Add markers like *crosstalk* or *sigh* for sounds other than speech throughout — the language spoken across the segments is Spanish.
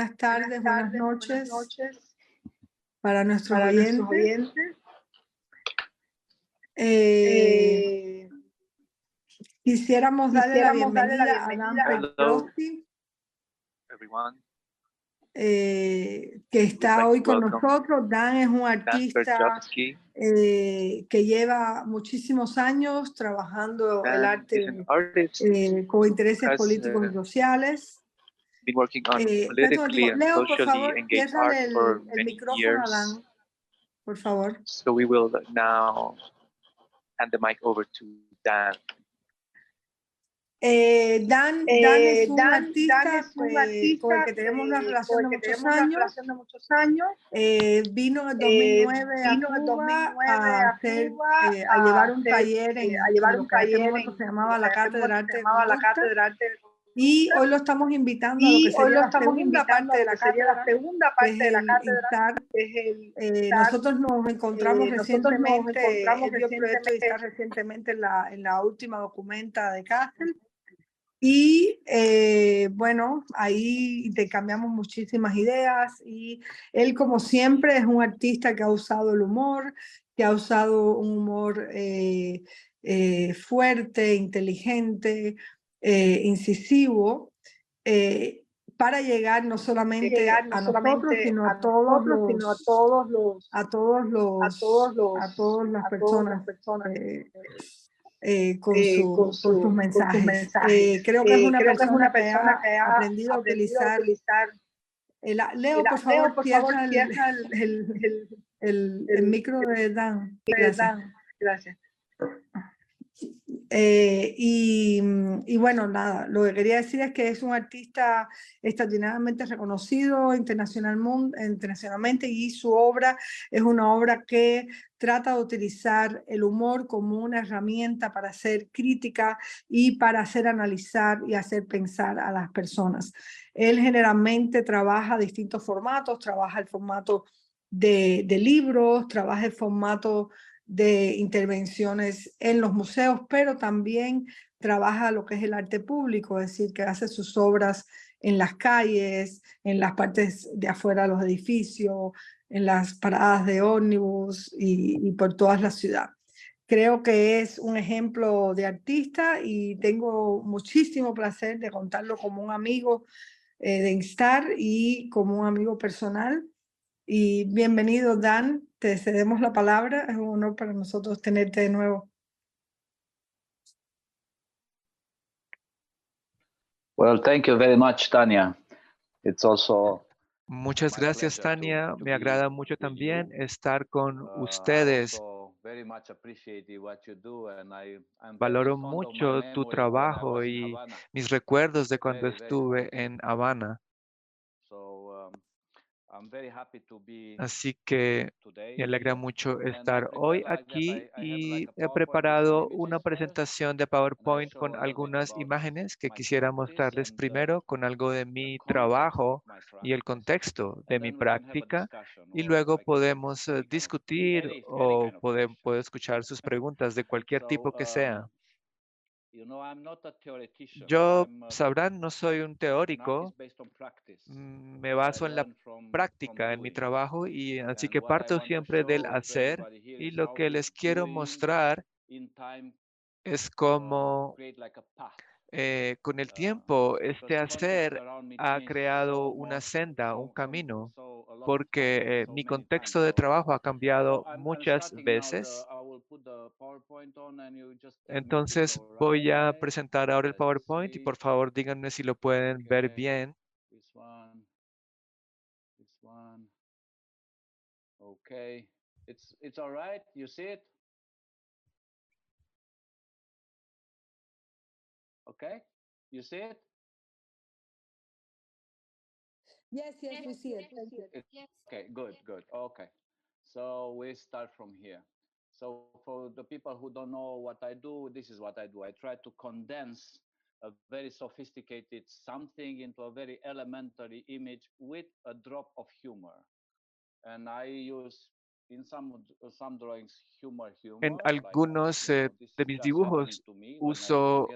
buenas tardes, buenas, noches, para nuestros oyentes. Eh, quisiéramos, darle, la bienvenida a Dan eh, que está hoy con nosotros. Dan es un artista eh, que lleva muchísimos años trabajando el arte eh, con intereses políticos y uh, sociales. Leo, por favor, el, el micrófono a Dan, por favor. So we will now hand the mic over to Dan. Eh, Dan, Dan, es un artista, con el que tenemos una relación, de muchos, años. de muchos años. Eh, vino en 2009, eh, vino a, Cuba a, hacer, eh, a, llevar un taller, en, a llevar un taller en, se llamaba la Cátedra de Arte. Y hoy lo estamos invitando a lo que sería la segunda parte de la cátedra, la segunda parte de la cátedra. Eh, nosotros nos encontramos recientemente, nos encontramos recientemente en la, en la última documenta de Castle. Y eh, bueno, ahí intercambiamos muchísimas ideas y él como siempre es un artista que ha usado el humor, que ha usado un humor eh, eh, fuerte, inteligente, incisivo, para llegar no solamente a nosotros, sino a, todos los, sino a todos los, a todos los, a todos los, a todas las personas, personas eh, con, eh, su, con, sus mensajes. Eh, creo que es una, persona, es una persona, que ha, aprendido, a utilizar, utilizar el, Leo, por favor, Leo, por favor el, el, el, el, micro de Dan. Gracias. Gracias. Eh, y, mm, y, bueno, nada, lo que quería decir es que es un artista extraordinariamente reconocido internacionalmente y su obra es una obra que trata de utilizar el humor como una herramienta para hacer crítica y para hacer analizar y hacer pensar a las personas. Él generalmente trabaja distintos formatos, trabaja el formato de, de libros, trabaja el formato de intervenciones en los museos, pero también trabaja lo que es el arte público, es decir, que hace sus obras en las calles, en las partes de afuera de los edificios, en las paradas de ómnibus y, por toda la ciudad. Creo que es un ejemplo de artista y tengo muchísimo placer de contarlo como un amigo eh, de Instar y como un amigo personal. Y bienvenido, Dan. Te cedemos la palabra. Es un honor para nosotros tenerte de nuevo. Well, thank you very much, Tania. It's also Muchas gracias, Tania. Me agrada mucho también estar con ustedes. Valoro mucho tu trabajo y mis recuerdos de cuando estuve en Habana. Así que me alegra mucho estar hoy aquí y he preparado una presentación de PowerPoint con algunas imágenes que quisiera mostrarles primero con algo de mi trabajo y el contexto de mi práctica y luego podemos eh, discutir o puedo escuchar sus preguntas de cualquier tipo que sea. Yo, sabrán, no soy un teórico, mm, me baso en la práctica, en mi trabajo, y así que parto siempre del hacer, y lo que les quiero mostrar es uh, cómo eh, con el uh, tiempo, este hacer ha creado una senda, un camino, porque eh, mi contexto de trabajo ha cambiado muchas veces. Entonces voy a presentar ahora el PowerPoint y por favor díganme si lo pueden ver bien. This one. This one. Okay, it's it's all right. You see it? Okay, you see it? Yes, yes, we see it. Thank you. Okay, good, good. Okay, so we start from here. So for the people who don't know what I do, this is what I do. I try to condense a very sophisticated something into a very elementary image with a drop of humor. And I use En algunos eh, de mis dibujos uso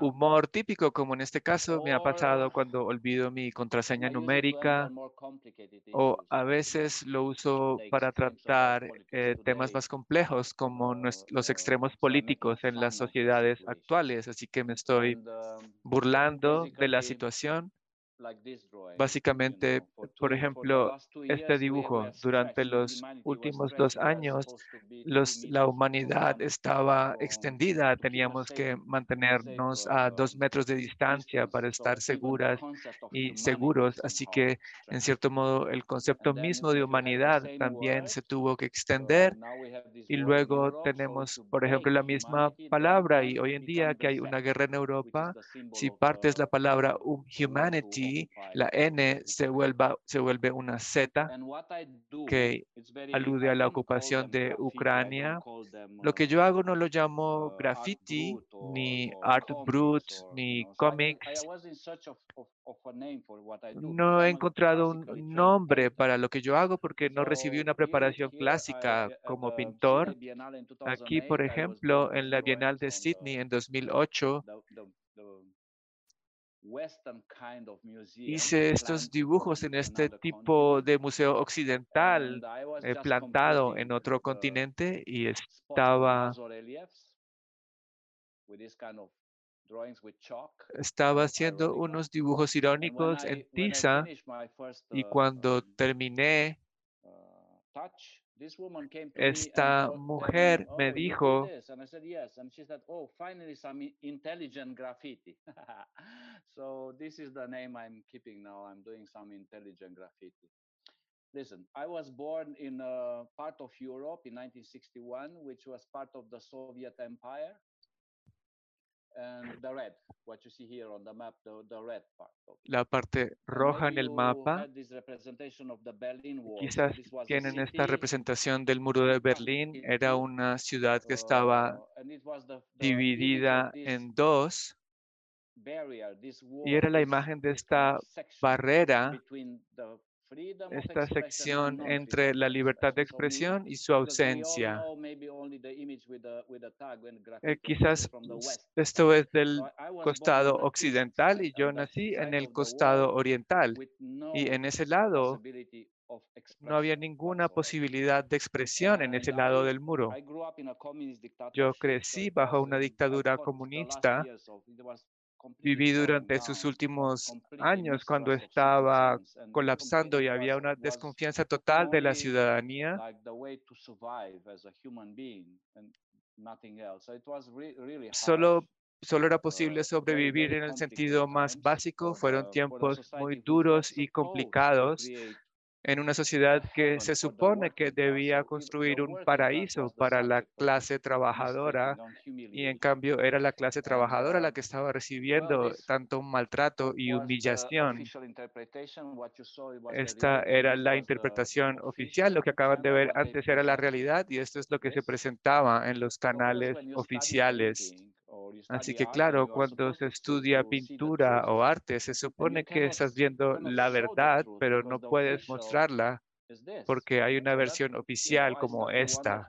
humor típico, como en este caso me ha pasado cuando olvido mi contraseña numérica o a veces lo uso para tratar eh, temas más complejos como los extremos políticos en las sociedades actuales. Así que me estoy um, burlando de la situación Básicamente, por ejemplo, este dibujo, durante los últimos dos años, la humanidad estaba extendida. Teníamos que mantenernos a dos metros de distancia para estar seguras y seguros. Así que, en cierto modo, el concepto mismo de humanidad también se tuvo que extender. Y luego tenemos, por ejemplo, la misma palabra. Y hoy en día que hay una guerra en Europa, si partes la palabra humanity, la N se, vuelva, se vuelve una Z que alude a la ocupación de Ucrania. Lo que yo hago no lo llamo uh, graffiti, ni art brut, ni comics. No he encontrado un nombre para lo que yo hago porque no recibí una preparación clásica como pintor. Aquí, por ejemplo, en la Bienal de Sydney en 2008, Hice estos dibujos en este tipo de museo occidental eh, plantado en otro continente y estaba estaba haciendo unos dibujos irónicos en tiza y cuando uh, terminé uh, esta mujer me dijo, oh, finally some intelligent graffiti. *laughs* so this is the name I'm keeping now. I'm doing some intelligent graffiti. Listen, I was born in a part of Europe in 1961, which was part of the Soviet Empire la parte roja en el mapa, quizás tienen esta representación del muro de Berlín. Era una ciudad que estaba uh, dividida en dos. y era la imagen de esta barrera esta sección entre la libertad de expresión y su ausencia. Eh, quizás esto es del costado occidental y yo nací en el costado oriental y en ese lado no había ninguna posibilidad de expresión en ese lado del muro. Yo crecí bajo una dictadura comunista viví durante sus últimos años cuando estaba colapsando y había una desconfianza total de la ciudadanía. Solo, solo era posible sobrevivir en el sentido más básico. Fueron tiempos muy duros y complicados en una sociedad que se supone que debía construir un paraíso para la clase trabajadora y en cambio era la clase trabajadora la que estaba recibiendo tanto maltrato y humillación. Esta era la interpretación oficial. Lo que acaban de ver antes era la realidad y esto es lo que se presentaba en los canales oficiales. Así que claro, cuando se estudia pintura o arte, se supone que estás viendo la verdad, pero no puedes mostrarla porque hay una versión oficial como esta.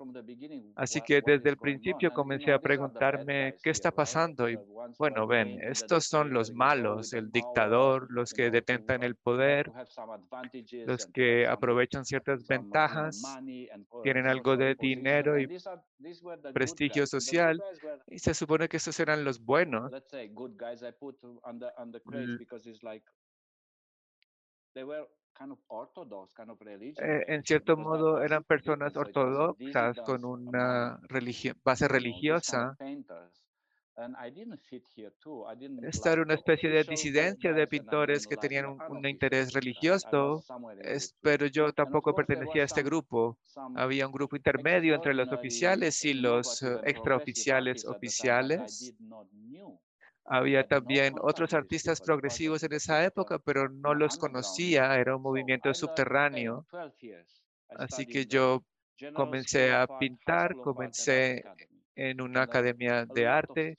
Así que desde el principio comencé a preguntarme qué está pasando y bueno, ven, estos son los malos, el dictador, los que detentan el poder, los que aprovechan ciertas ventajas, tienen algo de dinero y prestigio social y se supone que estos eran los buenos. Eh, en cierto modo eran personas ortodoxas con una base religiosa. Esta era una especie de disidencia de pintores que tenían un, interés religioso, pero yo tampoco pertenecía a este grupo. Había un grupo intermedio entre los oficiales y los eh, extraoficiales oficiales. Había también otros artistas progresivos en esa época, pero no los conocía, era un movimiento subterráneo. Así que yo comencé a pintar, comencé en una academia de arte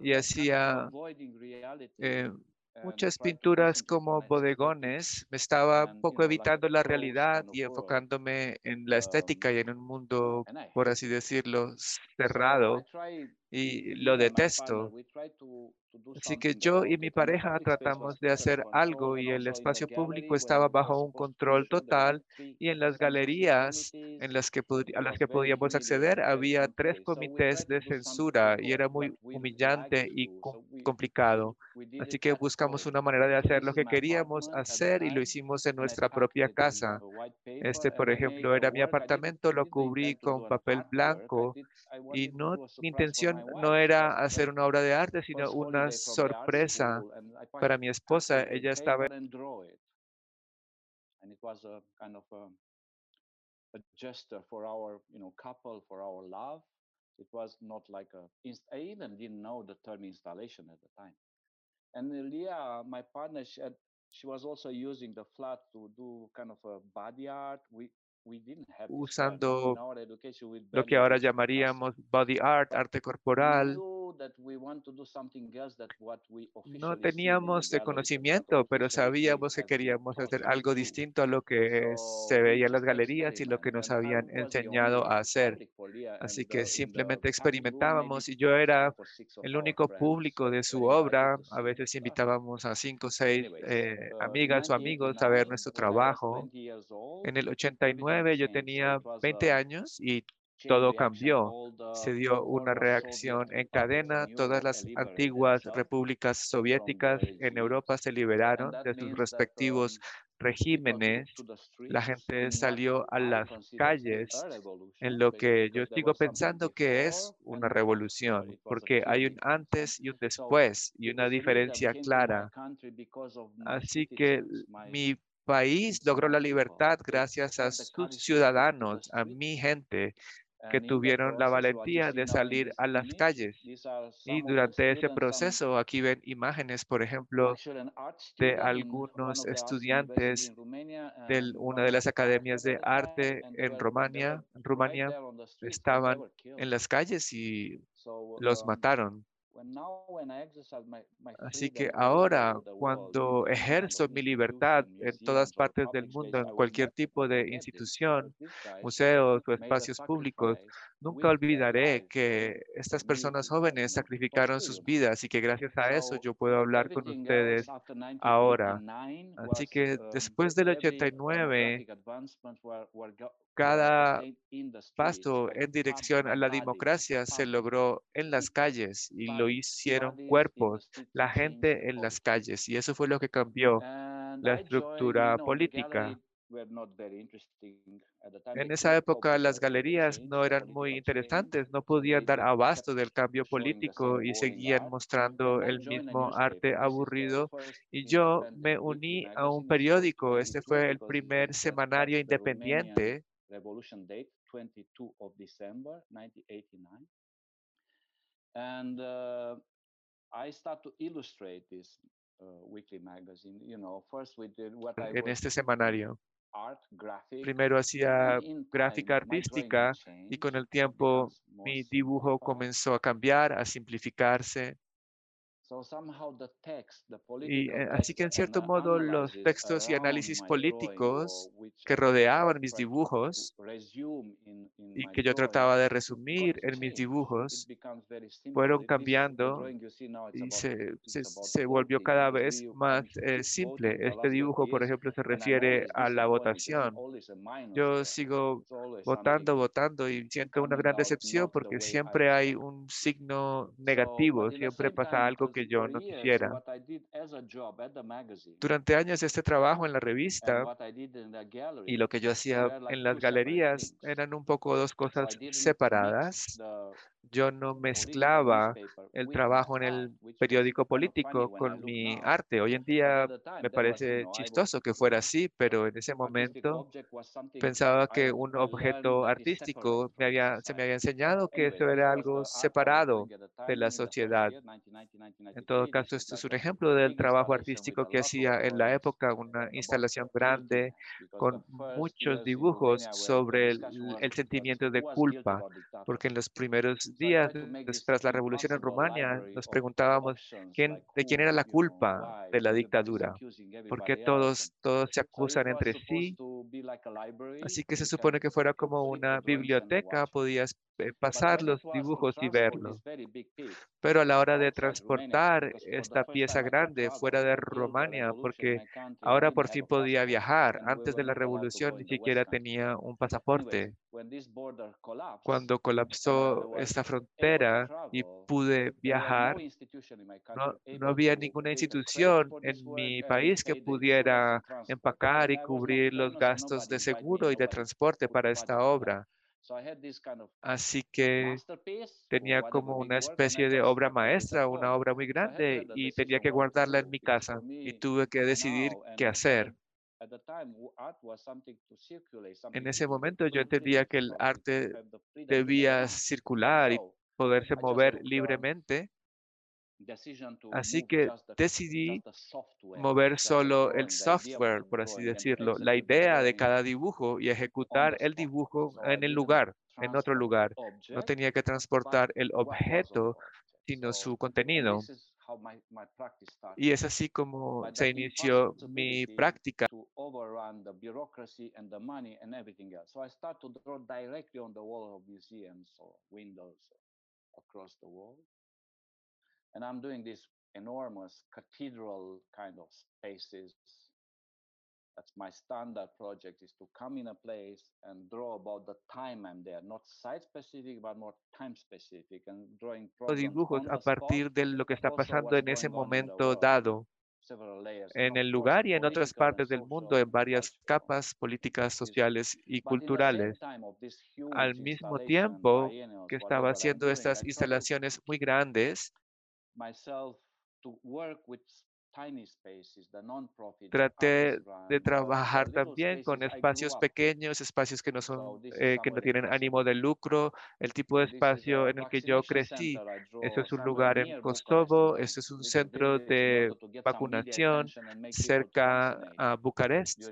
y hacía, eh, muchas pinturas como bodegones. Me estaba un poco evitando la realidad y enfocándome en la estética y en un mundo, por así decirlo, cerrado. Y lo detesto. Así que yo y mi pareja tratamos de hacer algo y el espacio público estaba bajo un control total y en las galerías en las que a las que podíamos acceder había tres comités de censura y era muy humillante y complicado. Así que buscamos una manera de hacer lo que queríamos hacer y lo hicimos en nuestra propia casa. Este, por ejemplo, era mi apartamento, lo cubrí con papel blanco y no, mi intención no era hacer una obra de arte, sino una sorpresa para mi esposa. Ella estaba and it. Was a kind of a, a gesture for our you know couple for our love. It was not like a i even didn't know the term installation at the time. And leah my partner she, had, she was also using the flat to do kind of a body art. We usando lo que ahora llamaríamos body art, arte corporal. No teníamos conocimiento, pero sabíamos que queríamos hacer algo distinto a lo que se veía en las galerías y lo que nos habían enseñado a hacer. Así que simplemente experimentábamos y yo era el único público de su obra. A veces invitábamos a cinco o seis eh, amigas o amigos a ver nuestro trabajo. En el 89 yo tenía 20 años y todo cambió. Se dio una reacción en cadena. Todas las antiguas repúblicas soviéticas en Europa se liberaron de sus respectivos regímenes. La gente salió a las calles en lo que yo sigo pensando que es una revolución, porque hay un antes y un después y una diferencia clara. Así que mi país logró la libertad gracias a sus ciudadanos, a mi gente, que tuvieron la valentía de salir a las calles. Y durante ese proceso, aquí ven imágenes, por ejemplo, de algunos estudiantes de una de las academias de arte en Rumania. En Rumania estaban en las calles y los mataron. Así que ahora, cuando ejerzo mi libertad en todas partes del mundo, en cualquier tipo de institución, museos o espacios públicos, nunca olvidaré que estas personas jóvenes sacrificaron sus vidas y que gracias a eso yo puedo hablar con ustedes ahora. Así que después del 89, cada paso en dirección a la democracia se logró en las calles y lo hicieron cuerpos, la gente en las calles. Y eso fue lo que cambió la estructura política. En esa época las galerías no eran muy interesantes, no podían dar abasto del cambio político y seguían mostrando el mismo arte aburrido. Y yo me uní a un periódico, este fue el primer semanario independiente revolution date 22 of December 1989 and uh, I start to illustrate this uh, weekly magazine you know first we did what I en este semanario. art, graphic, primero hacía gráfica artística y con el tiempo mi dibujo comenzó a cambiar a simplificarse y eh, así que en cierto modo los textos y análisis políticos que rodeaban mis dibujos y que yo trataba de resumir en mis dibujos fueron cambiando y se, se, volvió cada vez más eh, simple. Este dibujo, por ejemplo, se refiere a la votación. Yo sigo votando, votando y siento una gran decepción porque siempre hay un signo negativo, siempre pasa algo que yo no quisiera. Durante años este trabajo en la revista y lo que yo hacía en las galerías eran un poco dos cosas separadas yo no mezclaba el trabajo en el periódico político con mi arte. Hoy en día me parece chistoso que fuera así, pero en ese momento pensaba que un objeto artístico me había, se me había enseñado que eso era algo separado de la sociedad. En todo caso, esto es un ejemplo del trabajo artístico que hacía en la época, una instalación grande con muchos dibujos sobre el, sentimiento de culpa, porque en los primeros días tras la revolución en Rumania nos preguntábamos quién, de quién era la culpa de la dictadura, porque todos, todos se acusan entre sí. Así que se supone que fuera como una biblioteca, podías pasar los dibujos y verlos. Pero a la hora de transportar esta pieza grande fuera de Rumania, porque ahora por fin podía viajar. Antes de la revolución ni siquiera tenía un pasaporte. Cuando colapsó esta frontera y pude viajar, no, había ninguna institución en mi país que pudiera empacar y cubrir los gastos de seguro y de transporte para esta obra. Así que tenía como una especie de obra maestra, una obra muy grande y tenía que guardarla en mi casa y tuve que decidir qué hacer. En ese momento yo entendía que el arte debía circular y poderse mover libremente Así que decidí mover solo el software, por así decirlo, la idea de cada dibujo y ejecutar el dibujo en el lugar, en otro lugar. No tenía que transportar el objeto, sino su contenido. Y es así como se inició mi práctica. And I'm doing these enormous cathedral kind of spaces. That's my standard project is to come in a place and draw about the time I'm there, not site specific, but more time specific and drawing dibujos a partir de lo que está pasando en ese momento dado en el lugar y en otras partes del mundo en varias capas políticas, sociales y culturales. Al mismo tiempo que estaba haciendo estas instalaciones muy grandes, myself to work with Traté de trabajar también con espacios pequeños, espacios que no son, eh, que no tienen ánimo de lucro, el tipo de espacio en el que yo crecí. Este es un lugar en Kosovo, este es un centro de vacunación cerca a Bucarest,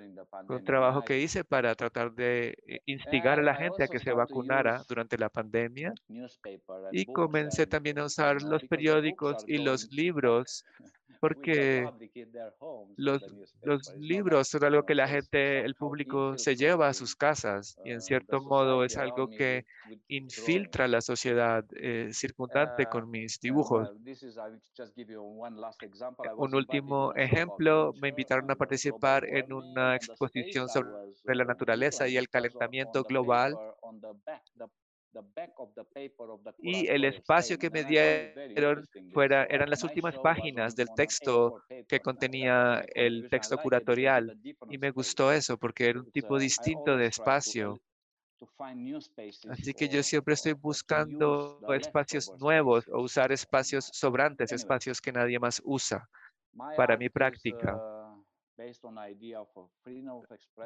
un trabajo que hice para tratar de instigar a la gente a que se vacunara durante la pandemia. Y comencé también a usar los periódicos y los libros porque los, los libros son algo que la gente, el público se lleva a sus casas y en cierto modo es algo que infiltra la sociedad eh, circundante con mis dibujos. Un último ejemplo, me invitaron a participar en una exposición sobre la naturaleza y el calentamiento global y el espacio que me dieron fuera, eran las últimas páginas del texto que contenía el texto curatorial. Y me gustó eso porque era un tipo distinto de espacio. Así que yo siempre estoy buscando espacios nuevos o usar espacios sobrantes, espacios que nadie más usa para mi práctica.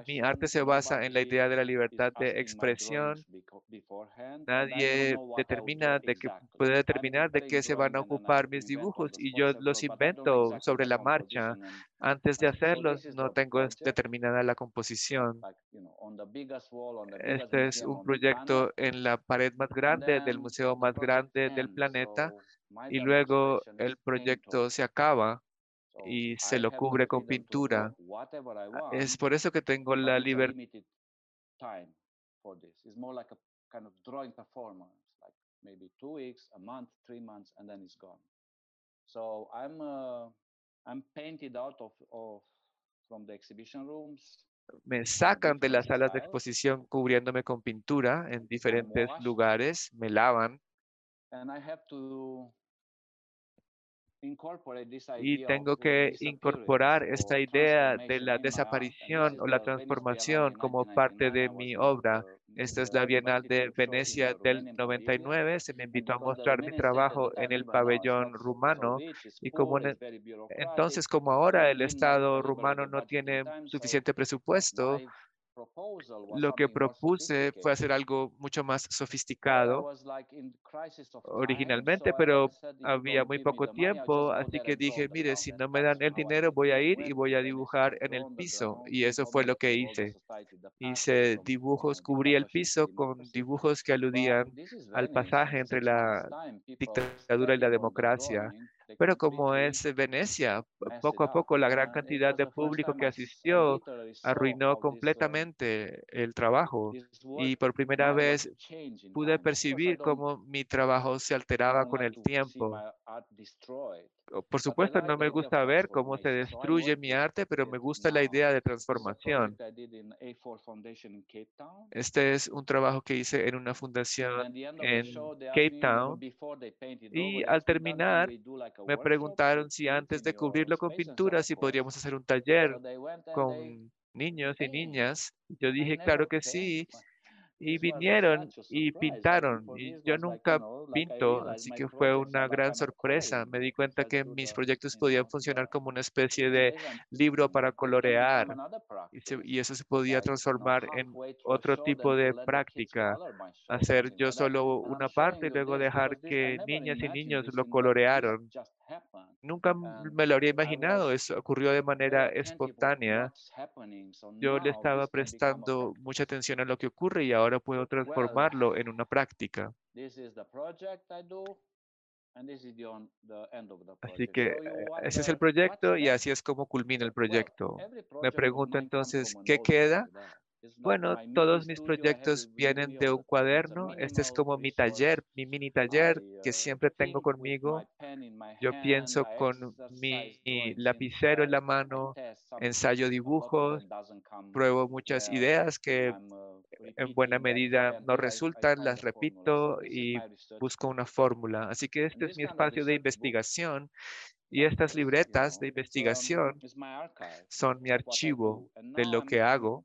Mi arte se basa en la idea de la libertad de expresión. Nadie determina de que puede determinar de qué se van a ocupar mis dibujos y yo los invento sobre la marcha. Antes de hacerlos, no tengo determinada la composición. Este es un proyecto en la pared más grande del museo más grande del planeta y luego el proyecto se acaba y se lo cubre con pintura. Es por eso que tengo la libertad. maybe two weeks, a month, three months, and then it's gone. So I'm uh, I'm painted out of, of from the exhibition rooms. Me sacan de las salas de exposición cubriéndome con pintura en diferentes lugares, me lavan. And I have to y tengo que incorporar esta idea de la desaparición o la transformación como parte de mi obra. Esta es la Bienal de Venecia del 99. Se me invitó a mostrar mi trabajo en el pabellón rumano y como entonces como ahora el Estado rumano no tiene suficiente presupuesto, lo que propuse fue hacer algo mucho más sofisticado originalmente, pero había muy poco tiempo, así que dije, mire, si no me dan el dinero, voy a ir y voy a dibujar en el piso. Y eso fue lo que hice. Hice dibujos, cubrí el piso con dibujos que aludían al pasaje entre la dictadura y la democracia. Pero como es Venecia, poco a poco la gran cantidad de público que asistió arruinó completamente el trabajo y por primera vez pude percibir cómo mi trabajo se alteraba con el tiempo. Por supuesto, no me gusta ver cómo se destruye mi arte, pero me gusta la idea de transformación. Este es un trabajo que hice en una fundación en Cape Town y al terminar me preguntaron si antes de cubrirlo con pintura, si podríamos hacer un taller con niños y niñas. Yo dije, claro que sí. Y vinieron y pintaron. Y yo nunca pinto, así que fue una gran sorpresa. Me di cuenta que mis proyectos podían funcionar como una especie de libro para colorear. Y, eso se podía transformar en otro tipo de práctica. Hacer yo solo una parte y luego dejar que niñas y niños lo colorearon. Nunca me lo habría imaginado, eso ocurrió de manera espontánea. Yo le estaba prestando mucha atención a lo que ocurre y ahora puedo transformarlo en una práctica. Así que ese es el proyecto y así es como culmina el proyecto. Me pregunto entonces, ¿qué queda? Bueno, todos mis proyectos vienen de un cuaderno. Este es como mi taller, mi mini taller que siempre tengo conmigo. Yo pienso con mi lapicero en la mano, ensayo dibujos, pruebo muchas ideas que en buena medida no resultan, las repito y busco una fórmula. Así que este es mi espacio de investigación y estas libretas de investigación son mi archivo de lo que hago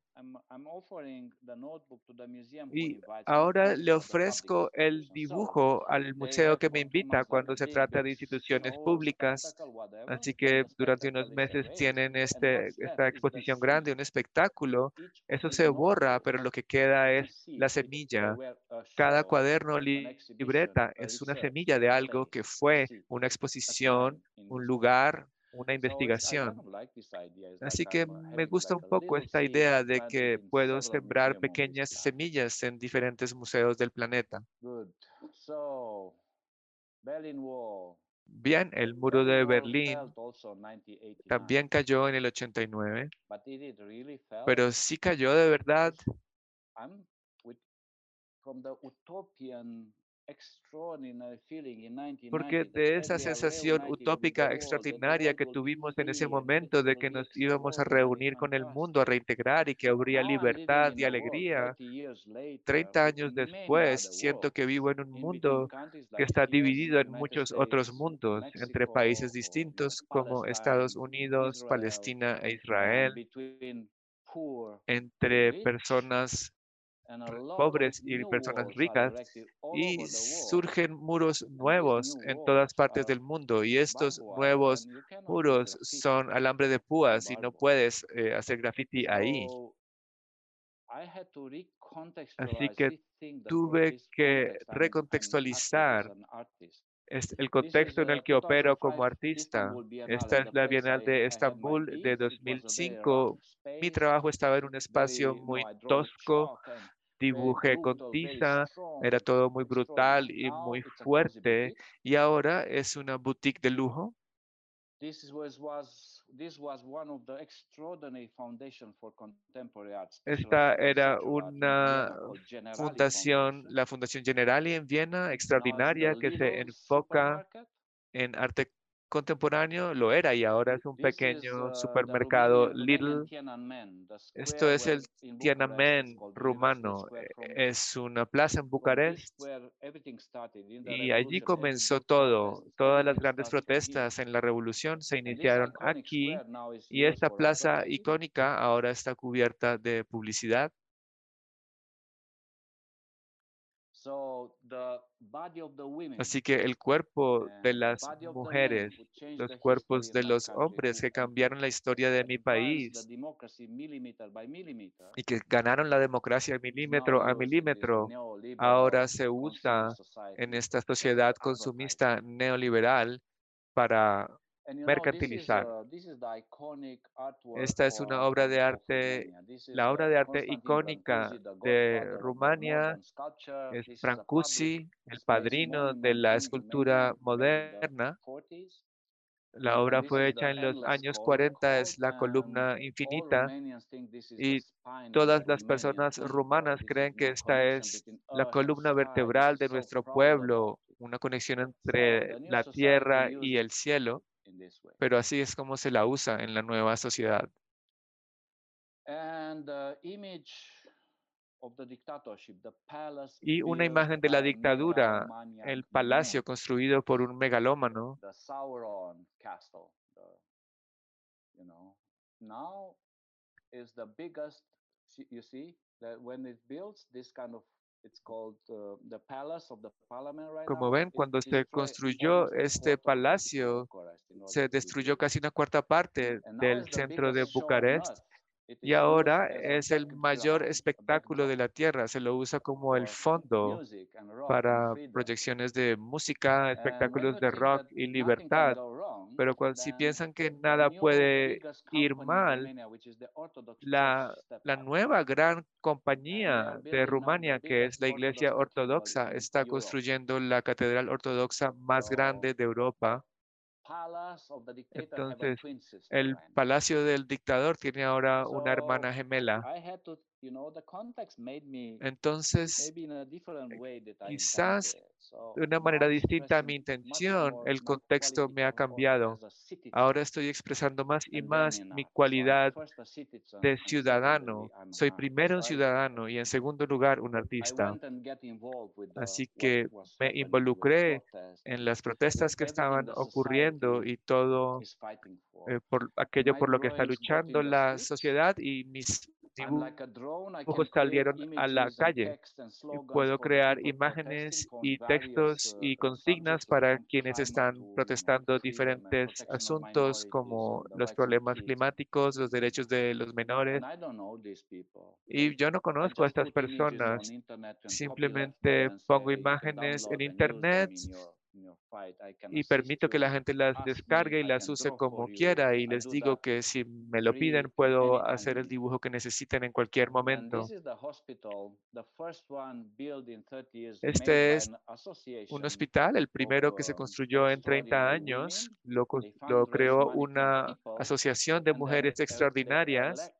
y ahora le ofrezco el dibujo al museo que me invita cuando se trata de instituciones públicas. Así que durante unos meses tienen este, esta exposición grande, un espectáculo. Eso se borra, pero lo que queda es la semilla. Cada cuaderno libreta es una semilla de algo que fue una exposición, un lugar, una investigación. Así que me gusta un poco esta idea de que puedo sembrar pequeñas semillas en diferentes museos del planeta. Bien, el muro de Berlín también cayó en el 89, pero sí cayó de verdad porque de esa sensación utópica extraordinaria que tuvimos en ese momento de que nos íbamos a reunir con el mundo, a reintegrar y que habría libertad y alegría, 30 años después siento que vivo en un mundo que está dividido en muchos otros mundos, entre países distintos como Estados Unidos, Palestina e Israel, entre personas pobres y personas ricas y surgen muros nuevos en todas partes del mundo y estos nuevos muros son alambre de púas y no puedes eh, hacer graffiti ahí. Así que tuve que recontextualizar el contexto en el que opero como artista. Esta es la Bienal de Estambul de 2005. Mi trabajo estaba en un espacio muy tosco, dibujé con tiza, era todo muy brutal y muy fuerte. Y ahora es una boutique de lujo. Esta era una fundación, la Fundación Generali en Viena, extraordinaria, que se enfoca en arte contemporáneo lo era y ahora es un pequeño uh, supermercado Lidl. Esto es el Tiananmen rumano. E, es una plaza en Bucarest y allí comenzó todo. Todas las grandes protestas en la revolución se iniciaron aquí y esta plaza icónica ahora está cubierta de publicidad. Así que el cuerpo de las mujeres, los cuerpos de los hombres que cambiaron la historia de mi país. y que ganaron la democracia milímetro a milímetro, ahora se usa en esta sociedad consumista neoliberal para mercantilizar. Esta es una obra de arte, la obra de arte icónica de Rumania. Es Brancusi, el padrino de la escultura moderna. La obra fue hecha en los años 40, es la columna infinita y todas las personas rumanas creen que esta es la columna vertebral de nuestro pueblo, una conexión entre la tierra y el cielo pero así es como se la usa en la nueva sociedad. Y una imagen de la dictadura, el palacio construido por un megalómano. Como ven, cuando se construyó este palacio, se destruyó casi una cuarta parte del centro de Bucarest y ahora es el mayor espectáculo de la Tierra. Se lo usa como el fondo para proyecciones de música, espectáculos de rock y libertad. Pero cuando, si piensan que nada puede ir mal, la, la nueva gran compañía de Rumania, que es la Iglesia Ortodoxa, está construyendo la catedral ortodoxa más grande de Europa entonces, el palacio del dictador tiene ahora una hermana gemela. Entonces, quizás de una manera distinta a mi intención, el contexto me ha cambiado. Ahora estoy expresando más y más mi cualidad de ciudadano. Soy primero un ciudadano y en segundo lugar un artista. Así que me involucré en las protestas que estaban ocurriendo y todo eh, por aquello por lo que está luchando la sociedad y mis dibujos salieron a la calle. Y puedo crear imágenes y textos y consignas para quienes están protestando diferentes asuntos como los problemas climáticos, los derechos de los menores. Y yo no conozco a estas personas. Simplemente pongo imágenes en Internet y permito que la gente las descargue y las use como quiera y les digo que si me lo piden puedo hacer el dibujo que necesiten en cualquier momento. Este es un hospital, el primero que se construyó en 30 años, lo, lo creó una asociación de mujeres extraordinarias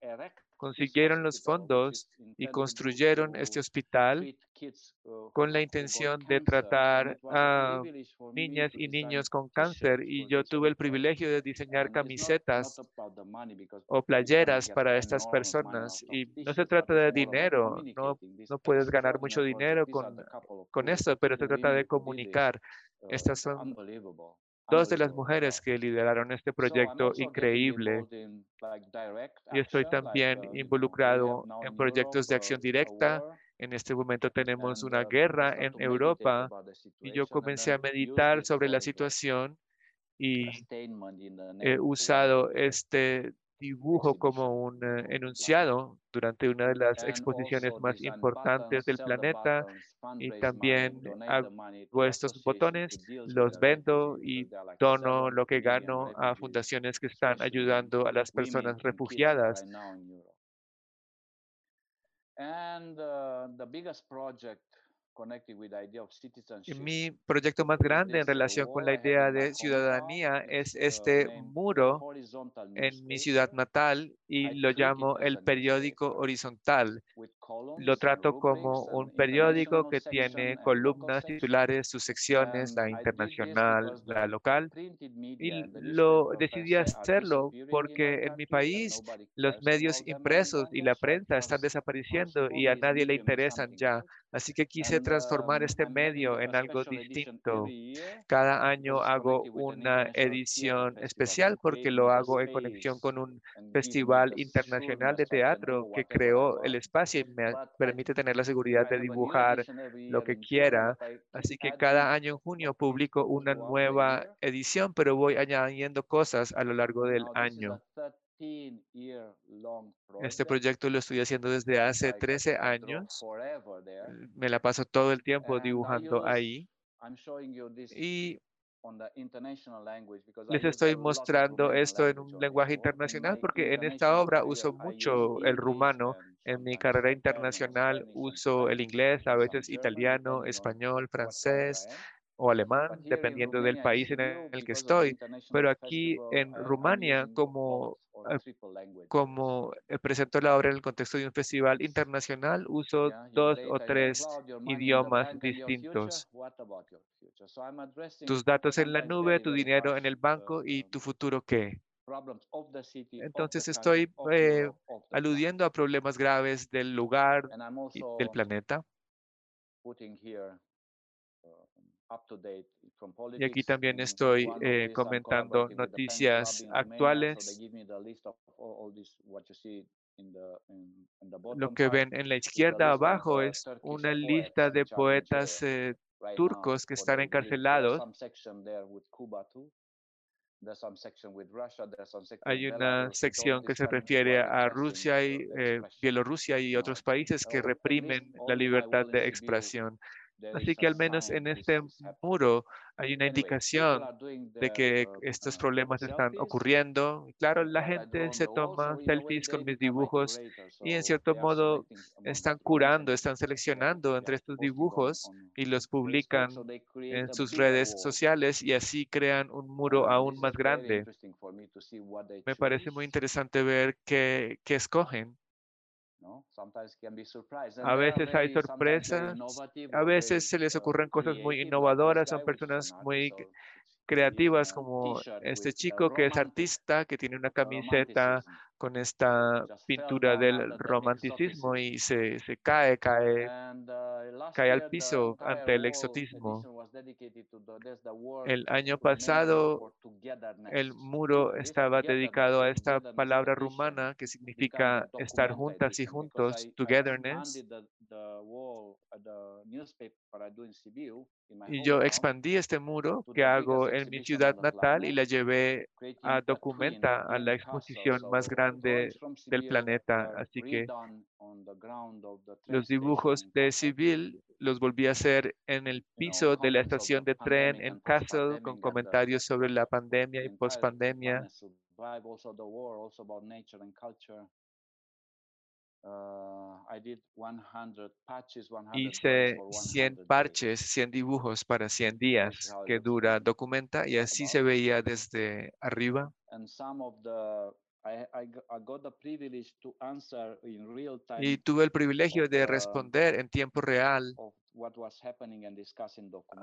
consiguieron los fondos y construyeron este hospital con la intención de tratar a niñas y niños con cáncer y yo tuve el privilegio de diseñar camisetas o playeras para estas personas y no se trata de dinero, no, no puedes ganar mucho dinero con, con esto, pero se trata de comunicar. Estas son dos de las mujeres que lideraron este proyecto increíble. Y estoy también uh, involucrado en proyectos de acción directa. En este momento tenemos una uh, guerra en Europa y yo comencé a meditar sobre la situación y he usado este dibujo como un eh, enunciado durante una de las exposiciones más importantes del planeta y también hago estos botones, los vendo y dono lo que gano a fundaciones que están ayudando a las personas refugiadas. And uh, the biggest project mi proyecto más grande en relación con la idea de ciudadanía es este muro en mi ciudad natal y lo llamo el periódico horizontal. Lo trato como un periódico que tiene columnas titulares, sus secciones, la internacional, la local. Y lo decidí hacerlo porque en mi país los medios impresos y la prensa están desapareciendo y a nadie le interesan ya. Así que quise transformar um, este medio en algo distinto. Cada año hago una edición especial porque lo hago en conexión con un festival internacional de teatro que creó el espacio y me permite tener la seguridad de dibujar lo que quiera. Así que cada año en junio publico una nueva edición, pero voy añadiendo cosas a lo largo del año. Este proyecto lo estoy haciendo desde hace 13 años. Me la paso todo el tiempo dibujando ahí. Y les estoy mostrando esto en un lenguaje internacional porque en esta obra uso mucho el rumano. En mi carrera internacional uso el inglés, a veces italiano, español, francés, o alemán, dependiendo del país en el que estoy. Pero aquí en Rumania, como, como presento la obra en el contexto de un festival internacional, uso dos o tres idiomas distintos. Tus datos en la nube, tu dinero en el banco y tu futuro qué. Entonces estoy eh, aludiendo a problemas graves del lugar y del planeta. Y aquí también estoy eh, comentando noticias actuales. Lo que ven en la izquierda abajo es una lista de poetas eh, turcos que están encarcelados. Hay una sección que se refiere a Rusia y eh, Bielorrusia y otros países que reprimen la libertad de expresión. Así que al menos en este muro hay una indicación de que estos problemas están ocurriendo. Claro, la gente se toma selfies con mis dibujos y en cierto modo están curando, están seleccionando entre estos dibujos y los publican en sus redes sociales y así crean un muro aún más grande. Me parece muy interesante ver qué, qué escogen. A veces hay sorpresas, a veces se les ocurren cosas muy innovadoras, son personas muy creativas como este chico que es artista, que tiene una camiseta con esta pintura del romanticismo y se, se cae, cae, uh, cae al piso ante el exotismo. El año pasado el muro estaba dedicado a esta palabra rumana que significa estar juntas y juntos, togetherness. Y yo expandí este muro que hago en mi ciudad natal y la llevé a Documenta, a la exposición más grande del planeta. Así que los dibujos de civil los volví a hacer en el piso de la estación de tren en Kassel con comentarios sobre la pandemia y pospandemia. Hice 100 parches, 100 dibujos para 100 días que dura Documenta y así se veía desde arriba. Y tuve el privilegio de responder en tiempo real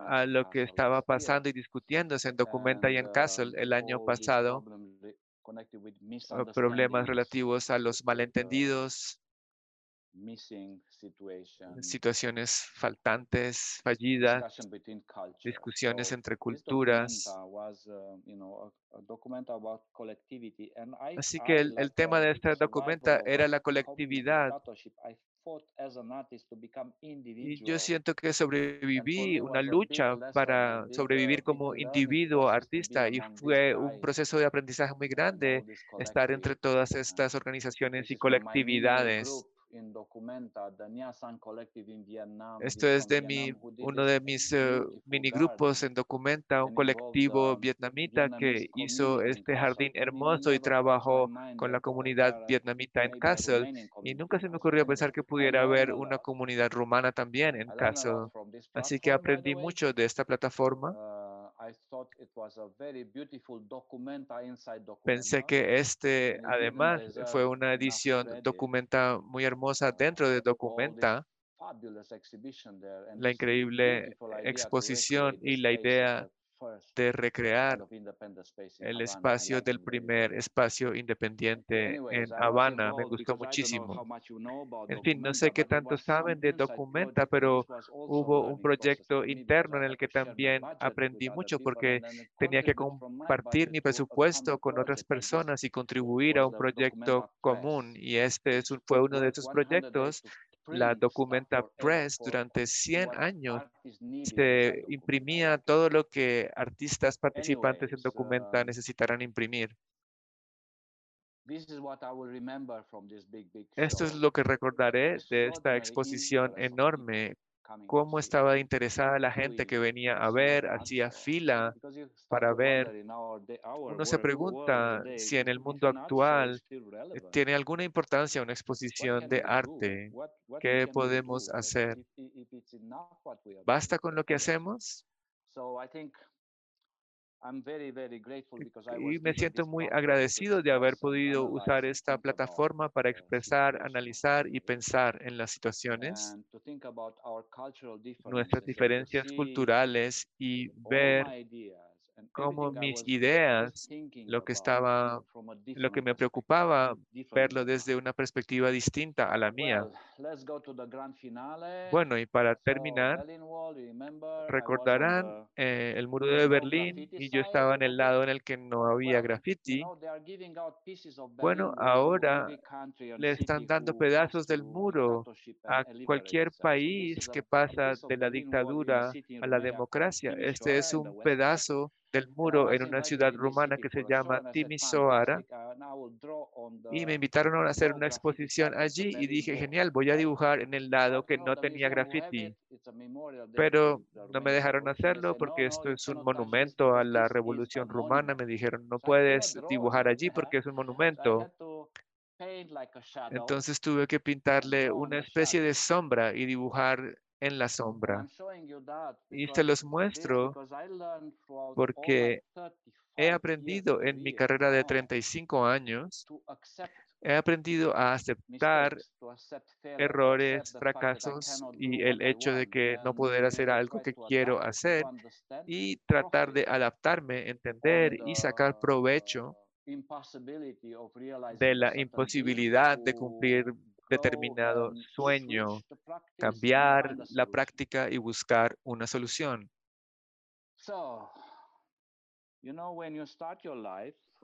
a lo que estaba pasando y discutiéndose en Documenta y en Castle el año pasado, problemas relativos a los malentendidos, situaciones faltantes, fallidas, discusiones entre culturas. Así que el, tema de este documento era la colectividad. Y yo siento que sobreviví una lucha para sobrevivir como individuo, artista, y fue un proceso de aprendizaje muy grande estar entre todas estas organizaciones y colectividades. Esto es de mi, uno de mis uh, mini grupos en Documenta, un colectivo vietnamita que hizo este jardín hermoso y trabajó con la comunidad vietnamita en Castle. Y nunca se me ocurrió pensar que pudiera haber una comunidad rumana también en Castle. Así que aprendí mucho de esta plataforma. Uh, Pensé que este, además, fue una edición documenta muy hermosa dentro de Documenta. La increíble exposición y la idea de recrear el espacio del primer espacio independiente en Habana. Me gustó muchísimo. En fin, no sé qué tanto saben de Documenta, pero hubo un proyecto interno en el que también aprendí mucho porque tenía que compartir mi presupuesto con otras personas y contribuir a un proyecto común. Y este es fue uno de esos proyectos la Documenta Press durante 100 años se imprimía todo lo que artistas participantes en Documenta necesitaran imprimir. Esto es lo que recordaré de esta exposición enorme cómo estaba interesada la gente que venía a ver, hacía fila para ver. Uno se pregunta si en el mundo actual eh, tiene alguna importancia una exposición de arte. ¿Qué podemos hacer? ¿Basta con lo que hacemos? Y me siento muy agradecido de haber podido usar esta plataforma para expresar, analizar y pensar en las situaciones, nuestras diferencias culturales y ver cómo mis ideas, lo que estaba, lo que me preocupaba, verlo desde una perspectiva distinta a la mía. Bueno, y para terminar, recordarán eh, el muro de Berlín y yo estaba en el lado en el que no había graffiti. Bueno, ahora le están dando pedazos del muro a cualquier país que pasa de la dictadura a la democracia. Este es un pedazo del muro en una ciudad rumana que se llama Timisoara. y me invitaron a hacer una exposición allí y dije, genial, voy a dibujar en el lado que no tenía graffiti, pero no me dejaron hacerlo porque esto es un monumento a la revolución rumana. Me dijeron, no puedes dibujar allí porque es un monumento. Entonces tuve que pintarle una especie de sombra y dibujar en la sombra. Y se los muestro porque he aprendido en mi carrera de 35 años, he aprendido a aceptar errores, fracasos y el hecho de que no poder hacer algo que quiero hacer y tratar de adaptarme, entender y sacar provecho de la imposibilidad de cumplir determinado sueño, cambiar la práctica y buscar una solución.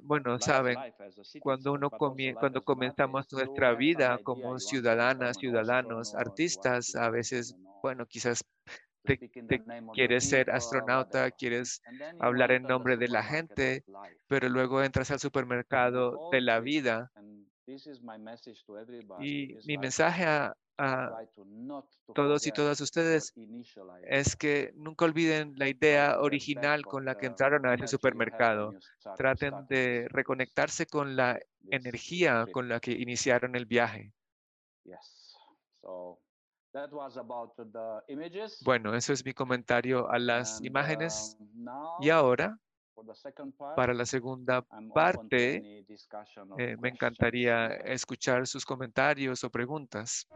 Bueno, saben, cuando uno cuando comenzamos nuestra vida como ciudadanas, ciudadanos, artistas, a veces, bueno, quizás quieres ser astronauta, quieres hablar en nombre de la gente, pero luego entras al supermercado de la vida y mi mensaje a, todos y todas ustedes es que nunca olviden la idea original con la que entraron a ese supermercado. Traten de reconectarse con la energía con la que iniciaron el viaje. Bueno, eso es mi comentario a las imágenes. Um, y ahora para la segunda parte, eh, me encantaría escuchar sus comentarios o preguntas.